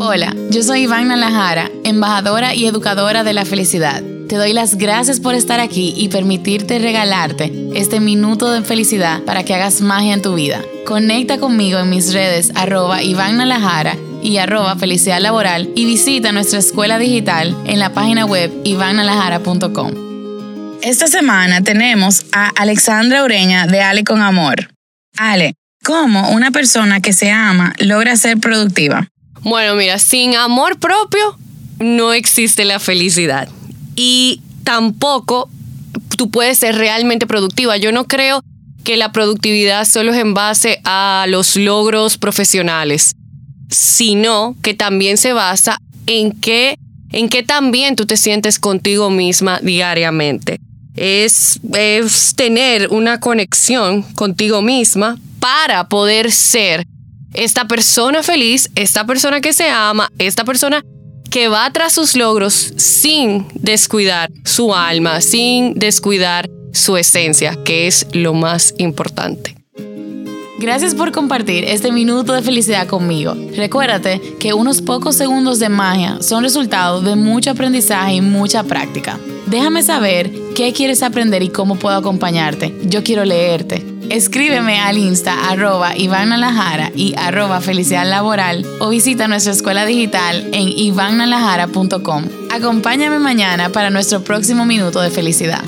Hola, yo soy Iván Nalajara, embajadora y educadora de la felicidad. Te doy las gracias por estar aquí y permitirte regalarte este minuto de felicidad para que hagas magia en tu vida. Conecta conmigo en mis redes arroba Iván y arroba felicidad laboral y visita nuestra escuela digital en la página web ivannalajara.com. Esta semana tenemos a Alexandra Ureña de Ale con Amor. Ale, ¿cómo una persona que se ama logra ser productiva? Bueno, mira, sin amor propio no existe la felicidad y tampoco tú puedes ser realmente productiva. Yo no creo que la productividad solo es en base a los logros profesionales, sino que también se basa en qué en qué también tú te sientes contigo misma diariamente. Es, tener una conexión contigo misma para poder ser esta persona feliz, esta persona que se ama, esta persona que va tras sus logros sin descuidar su alma, sin descuidar su esencia, que es lo más importante. Gracias por compartir este minuto de felicidad conmigo. Recuérdate que unos pocos segundos de magia son resultado de mucho aprendizaje y mucha práctica. Déjame saber qué quieres aprender y cómo puedo acompañarte. Yo quiero leerte. Escríbeme al insta arroba y arroba felicidad laboral o visita nuestra escuela digital en ivannalajara.com. Acompáñame mañana para nuestro próximo minuto de felicidad.